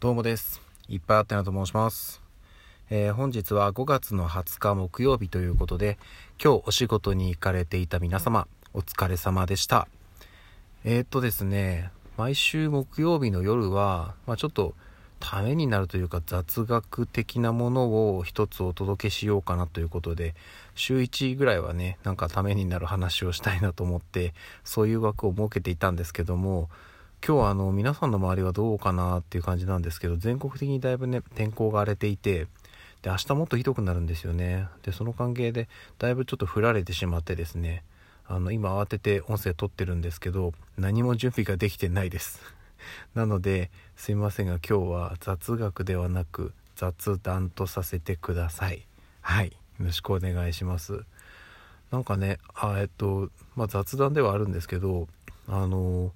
どうもです。いっぱいあってなと申します。えー本日は5月の20日木曜日ということで、今日お仕事に行かれていた皆様、お疲れ様でした。えー、っとですね、毎週木曜日の夜は、まあ、ちょっとためになるというか雑学的なものを一つお届けしようかなということで、週1ぐらいはね、なんかためになる話をしたいなと思って、そういう枠を設けていたんですけども、今日はあの皆さんの周りはどうかなっていう感じなんですけど全国的にだいぶね天候が荒れていてで明日もっとひどくなるんですよね。でその関係でだいぶちょっと降られてしまってですねあの今慌てて音声撮ってるんですけど何も準備ができてないです。なのですいませんが今日は雑学ではなく雑談とさせてください。はい。よろしくお願いします。なんかねあえっとまあ雑談ではあるんですけどあの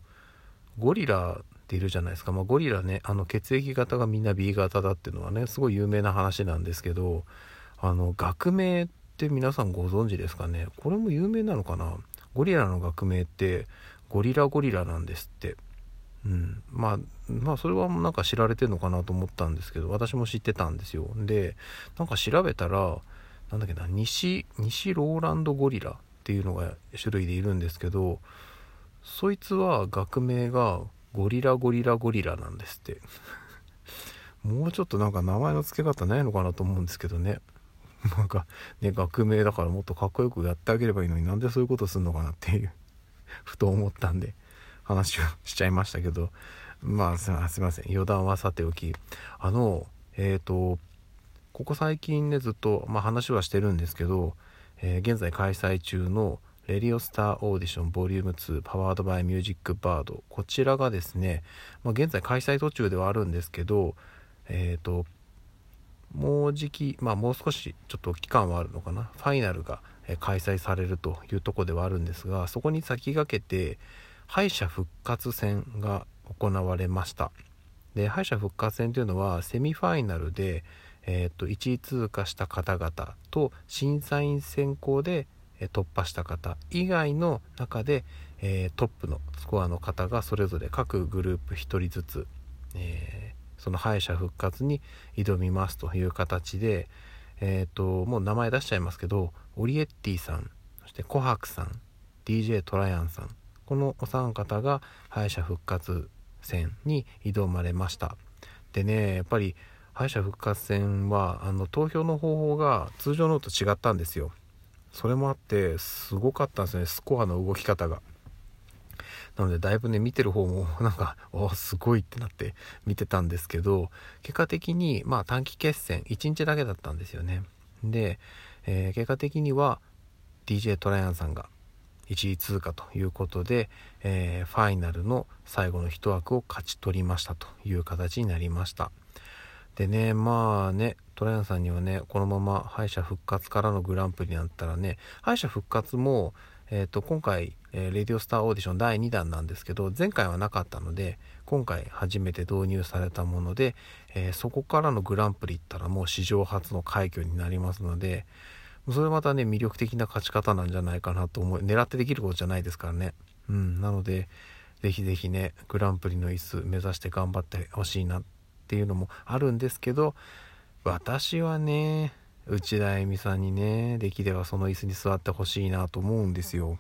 ゴリラっているじゃないですか、まあ、ゴリラねあの血液型がみんな B 型だっていうのはねすごい有名な話なんですけどあの学名って皆さんご存知ですかね。これも有名なのかな。ゴリラの学名ってゴリラゴリラなんですって。うん。まあまあそれはなんか知られてるのかなと思ったんですけど私も知ってたんですよ。でなんか調べたらなんだっけな西西ローランドゴリラっていうのが種類でいるんですけどそいつは学名がゴリラゴリラゴリラなんですって。もうちょっとなんか名前の付け方ないのかなと思うんですけどね。なんかね学名だからもっとかっこよくやってあげればいいのになんでそういうことすんのかなっていう。ふと思ったんで話をしちゃいましたけど。まあすいません余談はさておき。あのえっ、とここ最近ねずっと、まあ、話はしてるんですけど、えー現在開催中のレディオスターオーディションボリューム2パワードバイミュージックバード。こちらがですね、まあ、現在開催途中ではあるんですけどえっ、ともうじきまあもう少しちょっと期間はあるのかな？ファイナルが開催されるというとこではあるんですがそこに先駆けて敗者復活戦が行われました。で敗者復活戦というのはセミファイナルで、えー、と1位通過した方々と審査員選考で突破した方以外の中で、えトップのスコアの方がそれぞれ各グループ1人ずつ、えその敗者復活に挑みますという形で、えー、ともう名前出しちゃいますけどオリエッティさんそしてコハクさん DJ トラヤンさんこのお三方が敗者復活戦に挑まれました。でねやっぱり敗者復活戦はあの投票の方法が通常のと違ったんですよ。それもあってすごかったんですね。スコアの動き方が。なのでだいぶね見てる方も なんかおすごいってなって見てたんですけど結果的にまあ短期決戦1日だけだったんですよね。で、えー結果的には DJ トライアンさんが1位通過ということで、えーファイナルの最後の一枠を勝ち取りましたという形になりました。でねまあねトライアンさんにはねこのまま敗者復活からのグランプリになったらね敗者復活も、えー、と今回、えーレディオスターオーディション第2弾なんですけど前回はなかったので今回初めて導入されたもので、えーそこからのグランプリいったらもう史上初の快挙になりますのでそれまたね魅力的な勝ち方なんじゃないかなと思い狙ってできることじゃないですからね。うんなのでぜひぜひねグランプリの椅子目指して頑張ってほしいなっていうのもあるんですけど私はね内田恵美さんにねできればその椅子に座ってほしいなと思うんですよ。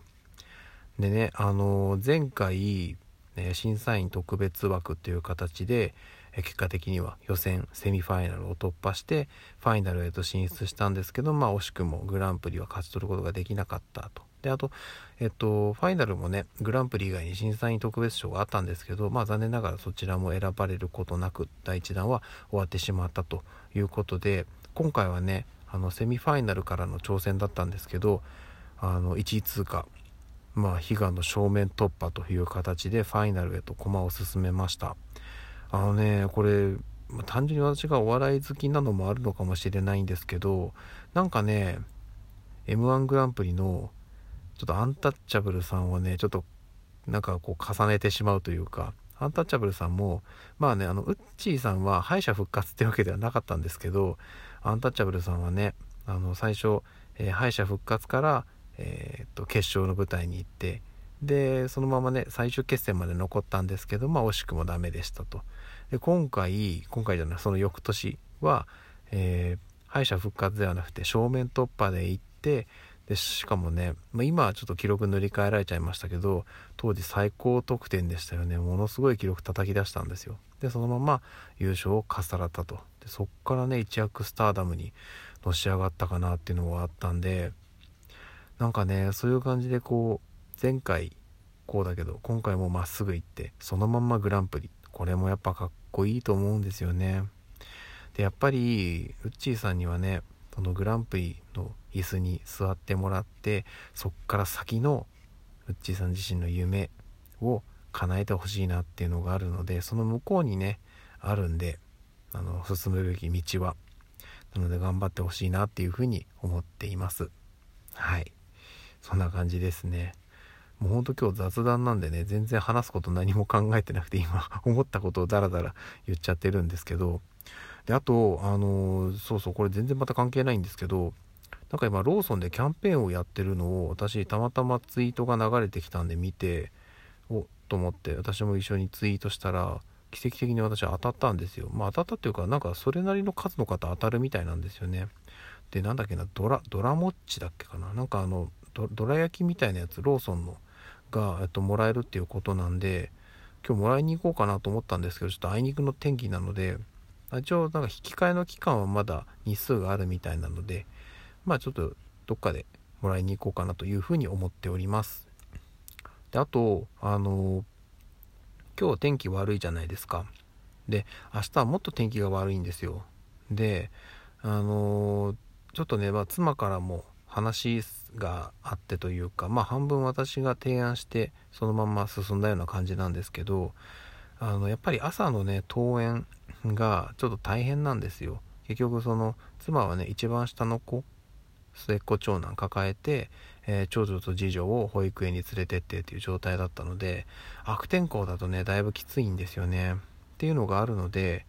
でねあの前回、ね審査員特別枠という形で結果的には予選セミファイナルを突破してファイナルへと進出したんですけどまあ惜しくもグランプリは勝ち取ることができなかったと。であとえっとファイナルもねグランプリ以外に審査員特別賞があったんですけどまあ残念ながらそちらも選ばれることなく第1弾は終わってしまったということで今回はねあのセミファイナルからの挑戦だったんですけどあの1位通過まあ悲願の正面突破という形でファイナルへと駒を進めました。あのねこれ単純に私がお笑い好きなのもあるのかもしれないんですけどなんかね m 1グランプリのちょっとアンタッチャブルさんをねちょっとなんかこう重ねてしまうというかアンタッチャブルさんもまあねあのウッチーさんは敗者復活ってわけではなかったんですけどアンタッチャブルさんはねあの最初、えー敗者復活から、えーっと決勝の舞台に行ってでそのままね最終決戦まで残ったんですけどまあ惜しくもダメでしたと。で今回今回じゃないその翌年は、えー、敗者復活ではなくて正面突破で行ってでしかもね、まあ、今はちょっと記録塗り替えられちゃいましたけど当時最高得点でしたよね。ものすごい記録叩き出したんですよ。でそのまま優勝をかっさらったと。でそっからね一躍スターダムにのし上がったかなっていうのがあったんでなんかねそういう感じでこう前回こうだけど今回もまっすぐ行ってそのまんまグランプリ。これもやっぱかっこいいと思うんですよね。でやっぱりウッチーさんにはねそのグランプリの椅子に座ってもらってそっから先のウッチーさん自身の夢を叶えてほしいなっていうのがあるのでその向こうにねあるんであの進むべき道はなので頑張ってほしいなっていうふうに思っています。はい。そんな感じですね。もうほんと今日雑談なんでね全然話すこと何も考えてなくて今思ったことをダラダラ言っちゃってるんですけど。であとあの、そうそうこれ全然また関係ないんですけどなんか今ローソンでキャンペーンをやってるのを私たまたまツイートが流れてきたんで見ておと思って私も一緒にツイートしたら奇跡的に私当たったんですよ。まあ当たったっていうかなんかそれなりの数の方当たるみたいなんですよね。でなんだっけなドラドラモッチだっけかな。なんかあのどら焼きみたいなやつローソンのが、えっと、もらえるっていうことなんで今日もらいに行こうかなと思ったんですけどちょっとあいにくの天気なので一応なんか引き換えの期間はまだ日数があるみたいなのでまあちょっとどっかでもらいに行こうかなというふうに思っております。であとあの今日天気悪いじゃないですか。で明日はもっと天気が悪いんですよ。であのちょっとね、まあ、妻からも話があってというかまあ半分私が提案してそのまま進んだような感じなんですけどあのやっぱり朝のね登園がちょっと大変なんですよ。結局その妻はね一番下の子末っ子長男抱えて、えー、長女と次女を保育園に連れてってっていう状態だったので悪天候だとねだいぶきついんですよね。っていうのがあるので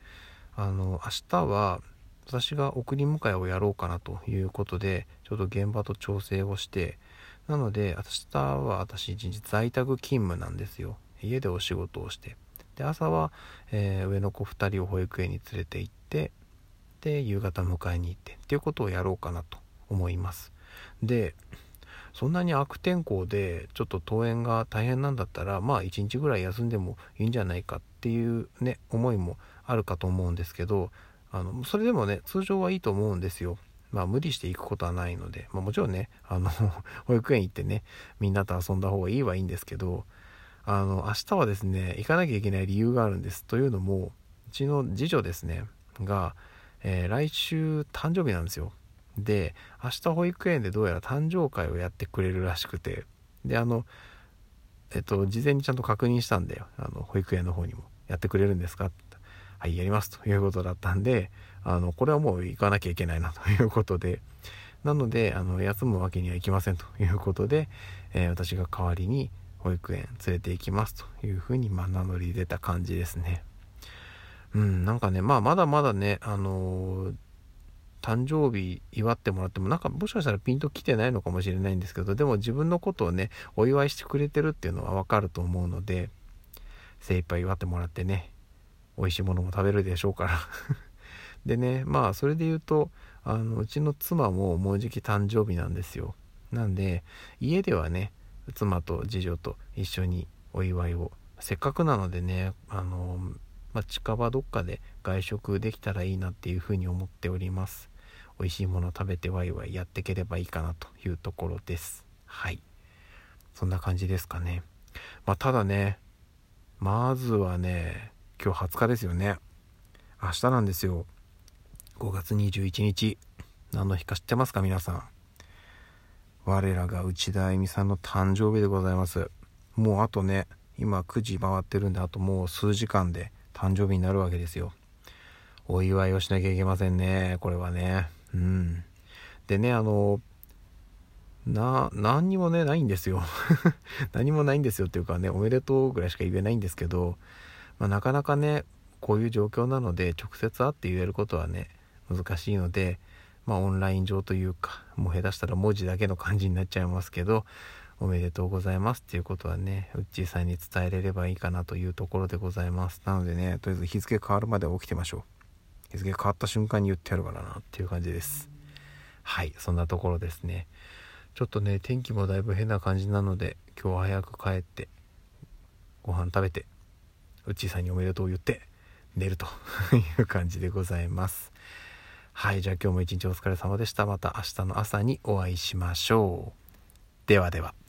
あの明日は私が送り迎えをやろうかなということでちょっと現場と調整をしてなので明日は私一日在宅勤務なんですよ。家でお仕事をして。で朝は、えー、上の子2人を保育園に連れて行ってで夕方迎えに行ってっていうことをやろうかなと。思います。でそんなに悪天候でちょっと登園が大変なんだったらまあ1日ぐらい休んでもいいんじゃないかっていうね思いもあるかと思うんですけどあのそれでもね通常はいいと思うんですよ。まあ無理して行くことはないので、まあ、もちろんねあの 保育園行ってねみんなと遊んだ方がいいはいいんですけどあの明日はですね行かなきゃいけない理由があるんですというのもうちの次女ですねが、えー、来週誕生日なんですよ。で明日保育園でどうやら誕生会をやってくれるらしくて。であのえっと事前にちゃんと確認したんだよ。あの保育園の方にも。やってくれるんですか？って。はいやりますと。いうことだったんであのこれはもう行かなきゃいけないな。ということで。なのであの休むわけにはいきませんと。いうことで、えー、私が代わりに保育園連れて行きますと。いうふうに、まあ、名乗り出た感じですね。うん、なんかね、まあ、まだまだね、あのー、誕生日祝ってもらっても、なんかもしかしたらピンと来てないのかもしれないんですけど、でも自分のことをね、お祝いしてくれてるっていうのはわかると思うので、精一杯祝ってもらってね、美味しいものも食べるでしょうから。でね、まあ、それで言うと、あの、うちの妻ももうじき誕生日なんですよ。なんで、家ではね、妻と次女と一緒にお祝いを。せっかくなのでねあの、まあ、近場どっかで外食できたらいいなっていうふうに思っております。美味しいもの食べてワイワイやっていければいいかなというところです。はい。そんな感じですかね。まあただねまずはね今日20日ですよね。明日なんですよ。5月21日。何の日か知ってますか皆さん。我らが内田恵美さんの誕生日でございます。もうあとね今9時回ってるんであともう数時間で誕生日になるわけですよ。お祝いをしなきゃいけませんねこれはね。うんでねあのな何にもねないんですよ 何もないんですよっていうかねおめでとうぐらいしか言えないんですけど、まあ、なかなかねこういう状況なので直接会って言えることはね難しいのでまあ、オンライン上というかもう下手したら文字だけの感じになっちゃいますけどおめでとうございますっていうことはね、うっちーさんに伝えれればいいかなというところでございます。なのでね、とりあえず日付変わるまで起きてましょう。日付変わった瞬間に言ってやるからなっていう感じです。はい、そんなところですね。ちょっとね、天気もだいぶ変な感じなので、今日は早く帰って、ご飯食べて、うっちーさんにおめでとう言って、寝ると いう感じでございます。はい、じゃあ今日も一日お疲れ様でした。また明日の朝にお会いしましょう。ではでは。